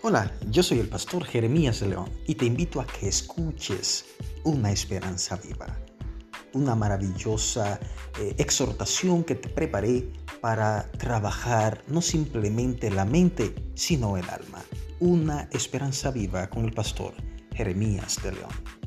Hola, yo soy el pastor Jeremías de León y te invito a que escuches una esperanza viva, una maravillosa eh, exhortación que te preparé para trabajar no simplemente la mente, sino el alma. Una esperanza viva con el pastor Jeremías de León.